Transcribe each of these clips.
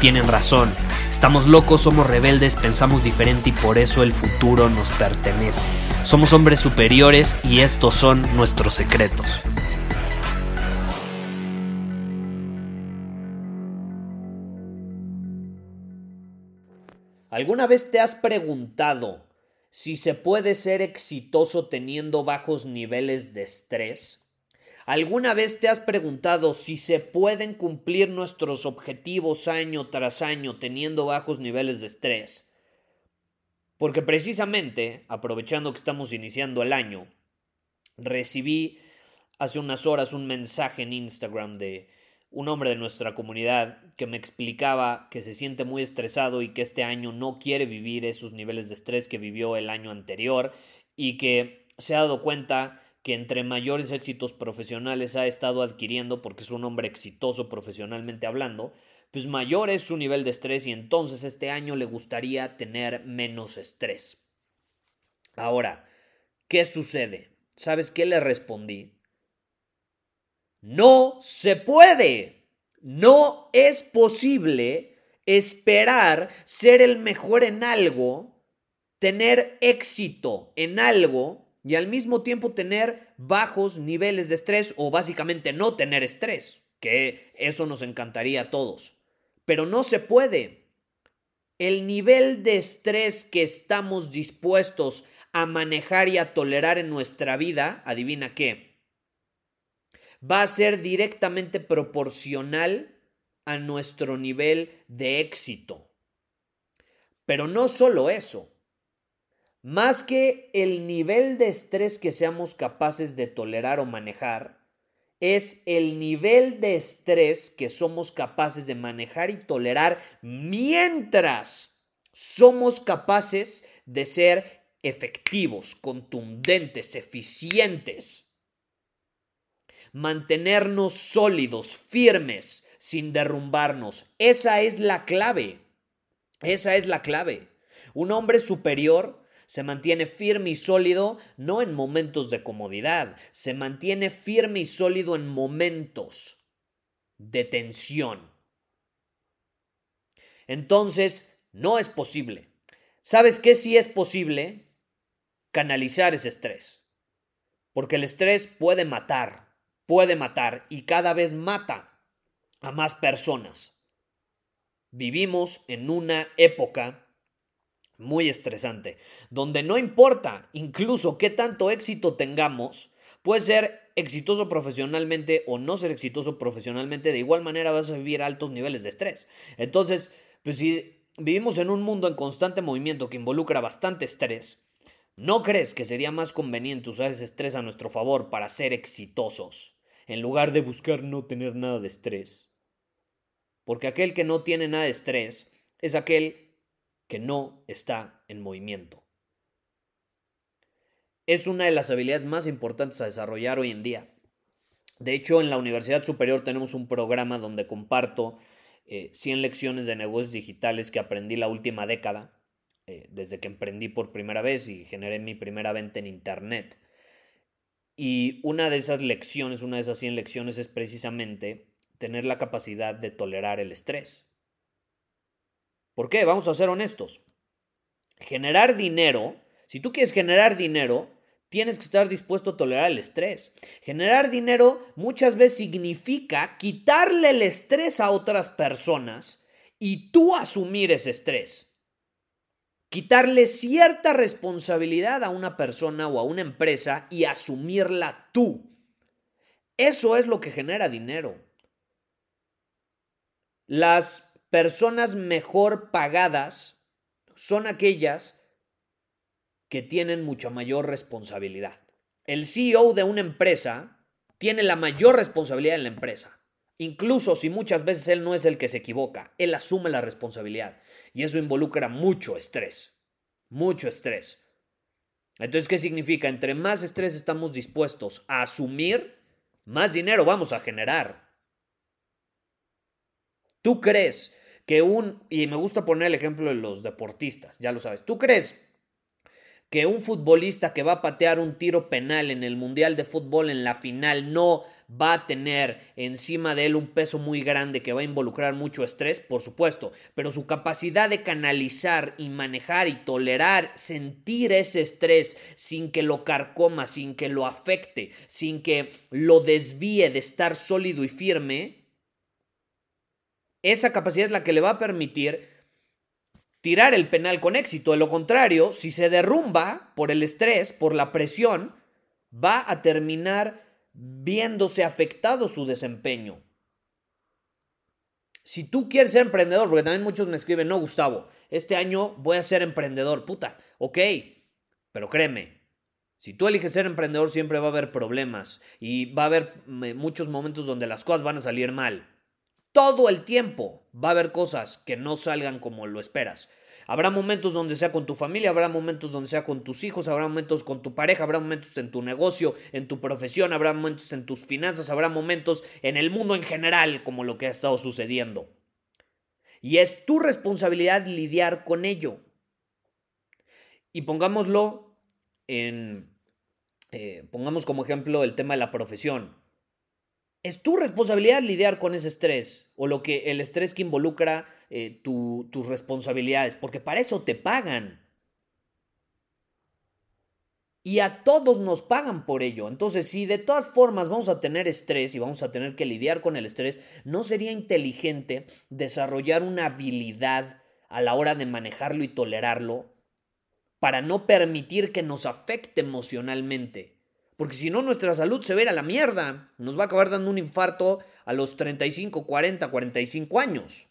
tienen razón. Estamos locos, somos rebeldes, pensamos diferente y por eso el futuro nos pertenece. Somos hombres superiores y estos son nuestros secretos. ¿Alguna vez te has preguntado si se puede ser exitoso teniendo bajos niveles de estrés? ¿Alguna vez te has preguntado si se pueden cumplir nuestros objetivos año tras año teniendo bajos niveles de estrés? Porque precisamente, aprovechando que estamos iniciando el año, recibí hace unas horas un mensaje en Instagram de un hombre de nuestra comunidad que me explicaba que se siente muy estresado y que este año no quiere vivir esos niveles de estrés que vivió el año anterior y que se ha dado cuenta que entre mayores éxitos profesionales ha estado adquiriendo porque es un hombre exitoso profesionalmente hablando, pues mayor es su nivel de estrés y entonces este año le gustaría tener menos estrés. Ahora, ¿qué sucede? ¿Sabes qué le respondí? No se puede. No es posible esperar ser el mejor en algo, tener éxito en algo y al mismo tiempo tener bajos niveles de estrés o básicamente no tener estrés, que eso nos encantaría a todos. Pero no se puede. El nivel de estrés que estamos dispuestos a manejar y a tolerar en nuestra vida, adivina qué, va a ser directamente proporcional a nuestro nivel de éxito. Pero no solo eso. Más que el nivel de estrés que seamos capaces de tolerar o manejar, es el nivel de estrés que somos capaces de manejar y tolerar mientras somos capaces de ser efectivos, contundentes, eficientes. Mantenernos sólidos, firmes, sin derrumbarnos. Esa es la clave. Esa es la clave. Un hombre superior se mantiene firme y sólido no en momentos de comodidad, se mantiene firme y sólido en momentos de tensión. Entonces, no es posible. ¿Sabes qué sí es posible? Canalizar ese estrés. Porque el estrés puede matar, puede matar y cada vez mata a más personas. Vivimos en una época muy estresante, donde no importa incluso qué tanto éxito tengamos, puedes ser exitoso profesionalmente o no ser exitoso profesionalmente, de igual manera vas a vivir altos niveles de estrés. Entonces, pues si vivimos en un mundo en constante movimiento que involucra bastante estrés, ¿no crees que sería más conveniente usar ese estrés a nuestro favor para ser exitosos, en lugar de buscar no tener nada de estrés? Porque aquel que no tiene nada de estrés es aquel que no está en movimiento. Es una de las habilidades más importantes a desarrollar hoy en día. De hecho, en la Universidad Superior tenemos un programa donde comparto 100 eh, lecciones de negocios digitales que aprendí la última década, eh, desde que emprendí por primera vez y generé mi primera venta en Internet. Y una de esas lecciones, una de esas 100 lecciones es precisamente tener la capacidad de tolerar el estrés. ¿Por qué? Vamos a ser honestos. Generar dinero, si tú quieres generar dinero, tienes que estar dispuesto a tolerar el estrés. Generar dinero muchas veces significa quitarle el estrés a otras personas y tú asumir ese estrés. Quitarle cierta responsabilidad a una persona o a una empresa y asumirla tú. Eso es lo que genera dinero. Las personas mejor pagadas son aquellas que tienen mucha mayor responsabilidad. El CEO de una empresa tiene la mayor responsabilidad en la empresa. Incluso si muchas veces él no es el que se equivoca, él asume la responsabilidad. Y eso involucra mucho estrés. Mucho estrés. Entonces, ¿qué significa? Entre más estrés estamos dispuestos a asumir, más dinero vamos a generar. ¿Tú crees que un, y me gusta poner el ejemplo de los deportistas, ya lo sabes, ¿tú crees que un futbolista que va a patear un tiro penal en el Mundial de Fútbol en la final no va a tener encima de él un peso muy grande que va a involucrar mucho estrés, por supuesto, pero su capacidad de canalizar y manejar y tolerar, sentir ese estrés sin que lo carcoma, sin que lo afecte, sin que lo desvíe de estar sólido y firme, esa capacidad es la que le va a permitir tirar el penal con éxito. De lo contrario, si se derrumba por el estrés, por la presión, va a terminar viéndose afectado su desempeño. Si tú quieres ser emprendedor, porque también muchos me escriben, no, Gustavo, este año voy a ser emprendedor, puta, ok, pero créeme, si tú eliges ser emprendedor siempre va a haber problemas y va a haber muchos momentos donde las cosas van a salir mal. Todo el tiempo va a haber cosas que no salgan como lo esperas. Habrá momentos donde sea con tu familia, habrá momentos donde sea con tus hijos, habrá momentos con tu pareja, habrá momentos en tu negocio, en tu profesión, habrá momentos en tus finanzas, habrá momentos en el mundo en general como lo que ha estado sucediendo. Y es tu responsabilidad lidiar con ello. Y pongámoslo en... Eh, pongamos como ejemplo el tema de la profesión. Es tu responsabilidad lidiar con ese estrés o lo que el estrés que involucra eh, tus responsabilidades, porque para eso te pagan. Y a todos nos pagan por ello. Entonces, si de todas formas vamos a tener estrés y vamos a tener que lidiar con el estrés, ¿no sería inteligente desarrollar una habilidad a la hora de manejarlo y tolerarlo para no permitir que nos afecte emocionalmente? Porque si no, nuestra salud se verá a la mierda. Nos va a acabar dando un infarto a los 35, 40, 45 años.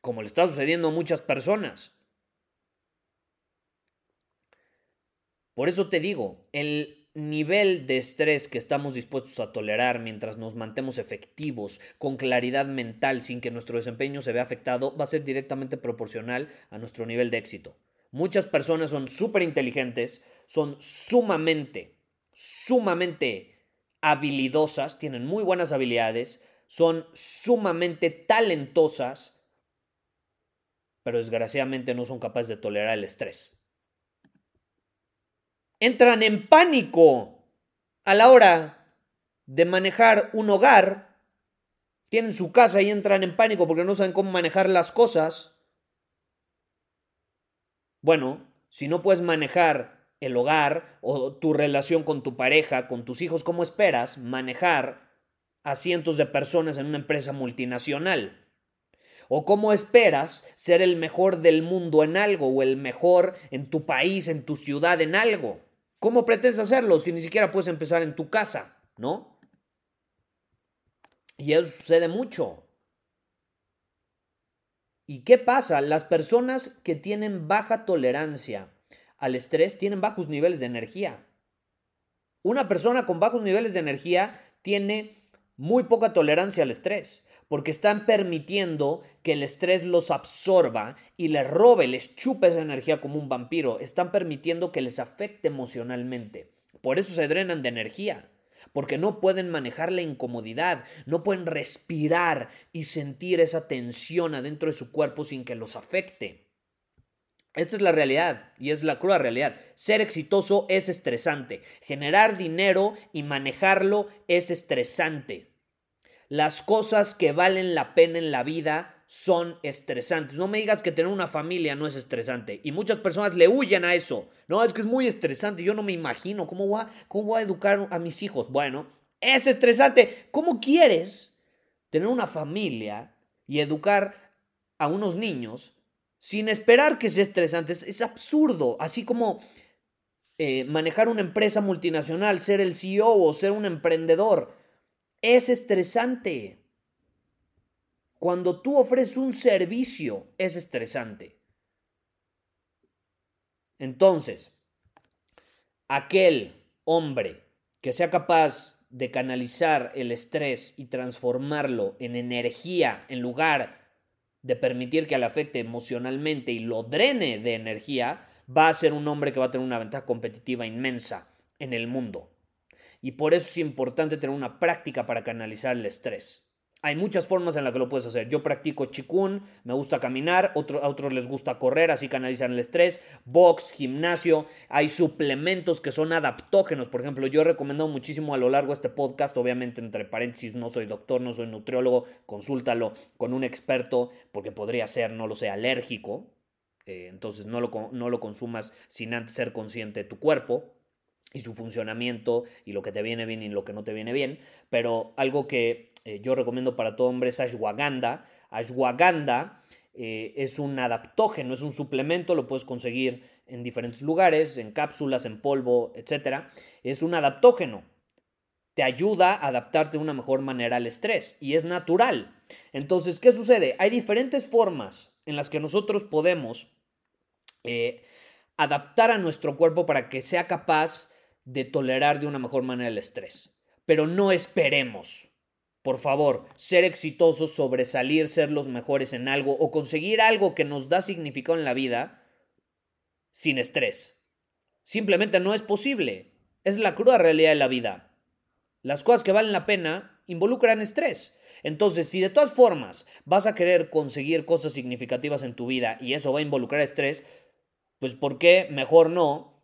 Como le está sucediendo a muchas personas. Por eso te digo, el nivel de estrés que estamos dispuestos a tolerar mientras nos mantemos efectivos, con claridad mental, sin que nuestro desempeño se vea afectado, va a ser directamente proporcional a nuestro nivel de éxito. Muchas personas son súper inteligentes, son sumamente sumamente habilidosas, tienen muy buenas habilidades, son sumamente talentosas, pero desgraciadamente no son capaces de tolerar el estrés. Entran en pánico a la hora de manejar un hogar, tienen su casa y entran en pánico porque no saben cómo manejar las cosas. Bueno, si no puedes manejar el hogar o tu relación con tu pareja, con tus hijos, ¿cómo esperas manejar a cientos de personas en una empresa multinacional? ¿O cómo esperas ser el mejor del mundo en algo o el mejor en tu país, en tu ciudad, en algo? ¿Cómo pretendes hacerlo si ni siquiera puedes empezar en tu casa, no? Y eso sucede mucho. ¿Y qué pasa? Las personas que tienen baja tolerancia al estrés tienen bajos niveles de energía. Una persona con bajos niveles de energía tiene muy poca tolerancia al estrés, porque están permitiendo que el estrés los absorba y les robe, les chupe esa energía como un vampiro. Están permitiendo que les afecte emocionalmente. Por eso se drenan de energía, porque no pueden manejar la incomodidad, no pueden respirar y sentir esa tensión adentro de su cuerpo sin que los afecte. Esta es la realidad y es la cruda realidad. Ser exitoso es estresante. Generar dinero y manejarlo es estresante. Las cosas que valen la pena en la vida son estresantes. No me digas que tener una familia no es estresante. Y muchas personas le huyen a eso. No, es que es muy estresante. Yo no me imagino cómo voy a, cómo voy a educar a mis hijos. Bueno, es estresante. ¿Cómo quieres tener una familia y educar a unos niños sin esperar que sea estresante. Es, absurdo, así como eh, manejar una empresa multinacional, ser el CEO o ser un emprendedor. Es estresante. Cuando tú ofreces un servicio, es estresante. Entonces, aquel hombre que sea capaz de canalizar el estrés y transformarlo en energía en lugar de permitir que le afecte emocionalmente y lo drene de energía, va a ser un hombre que va a tener una ventaja competitiva inmensa en el mundo. Y por eso es importante tener una práctica para canalizar el estrés. Hay muchas formas en las que lo puedes hacer. Yo practico chikun, me gusta caminar, a otros les gusta correr, así canalizan el estrés, box, gimnasio. Hay suplementos que son adaptógenos. Por ejemplo, yo he recomendado muchísimo a lo largo de este podcast, obviamente entre paréntesis, no soy doctor, no soy nutriólogo, consúltalo con un experto porque podría ser, no lo sé, alérgico. Eh, entonces no lo, no lo consumas sin antes ser consciente de tu cuerpo y su funcionamiento y lo que te viene bien y lo que no te viene bien. Pero algo que eh, yo recomiendo para todo hombre es ashwagandha. Ashwagandha eh, es un adaptógeno, es un suplemento, lo puedes conseguir en diferentes lugares, en cápsulas, en polvo, etc. Es un adaptógeno. Te ayuda a adaptarte de una mejor manera al estrés y es natural. Entonces, ¿qué sucede? Hay diferentes formas en las que nosotros podemos eh, adaptar a nuestro cuerpo para que sea capaz de tolerar de una mejor manera el estrés. Pero no esperemos por favor, ser exitosos, sobresalir, ser los mejores en algo o conseguir algo que nos da significado en la vida sin estrés. Simplemente no es posible. Es la cruda realidad de la vida. Las cosas que valen la pena involucran estrés. Entonces, si de todas formas vas a querer conseguir cosas significativas en tu vida y eso va a involucrar estrés, pues ¿por qué mejor no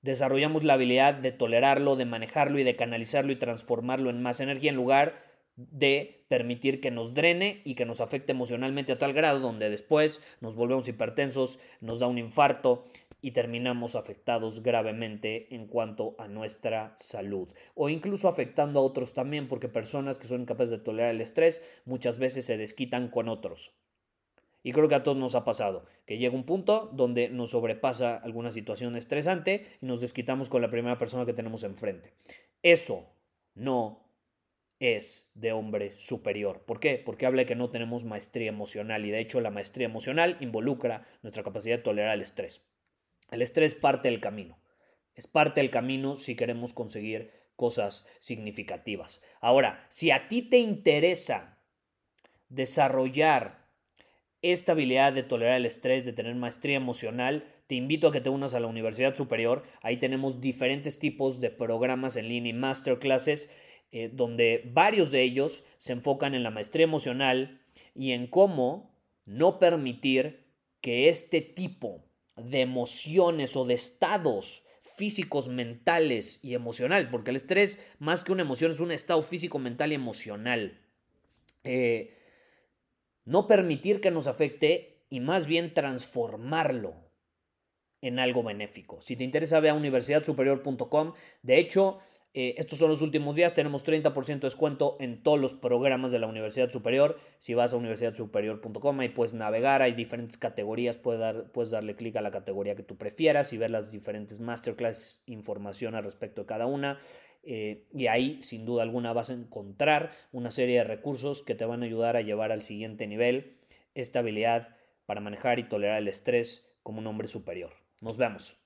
desarrollamos la habilidad de tolerarlo, de manejarlo y de canalizarlo y transformarlo en más energía en lugar de permitir que nos drene y que nos afecte emocionalmente a tal grado donde después nos volvemos hipertensos, nos da un infarto y terminamos afectados gravemente en cuanto a nuestra salud o incluso afectando a otros también porque personas que son incapaces de tolerar el estrés muchas veces se desquitan con otros. Y creo que a todos nos ha pasado, que llega un punto donde nos sobrepasa alguna situación estresante y nos desquitamos con la primera persona que tenemos enfrente. Eso no es de hombre superior. ¿Por qué? Porque habla de que no tenemos maestría emocional y de hecho la maestría emocional involucra nuestra capacidad de tolerar el estrés. El estrés parte del camino. Es parte del camino si queremos conseguir cosas significativas. Ahora, si a ti te interesa desarrollar esta habilidad de tolerar el estrés, de tener maestría emocional, te invito a que te unas a la Universidad Superior. Ahí tenemos diferentes tipos de programas en línea y masterclasses eh, donde varios de ellos se enfocan en la maestría emocional y en cómo no permitir que este tipo de emociones o de estados físicos, mentales y emocionales, porque el estrés más que una emoción es un estado físico, mental y emocional. Eh, no permitir que nos afecte y más bien transformarlo en algo benéfico. Si te interesa, ve a universidadsuperior.com. De hecho, eh, estos son los últimos días, tenemos 30% de descuento en todos los programas de la Universidad Superior. Si vas a universidadsuperior.com ahí puedes navegar, hay diferentes categorías, puedes, dar, puedes darle clic a la categoría que tú prefieras y ver las diferentes masterclass, información al respecto de cada una. Eh, y ahí, sin duda alguna, vas a encontrar una serie de recursos que te van a ayudar a llevar al siguiente nivel esta habilidad para manejar y tolerar el estrés como un hombre superior. Nos vemos.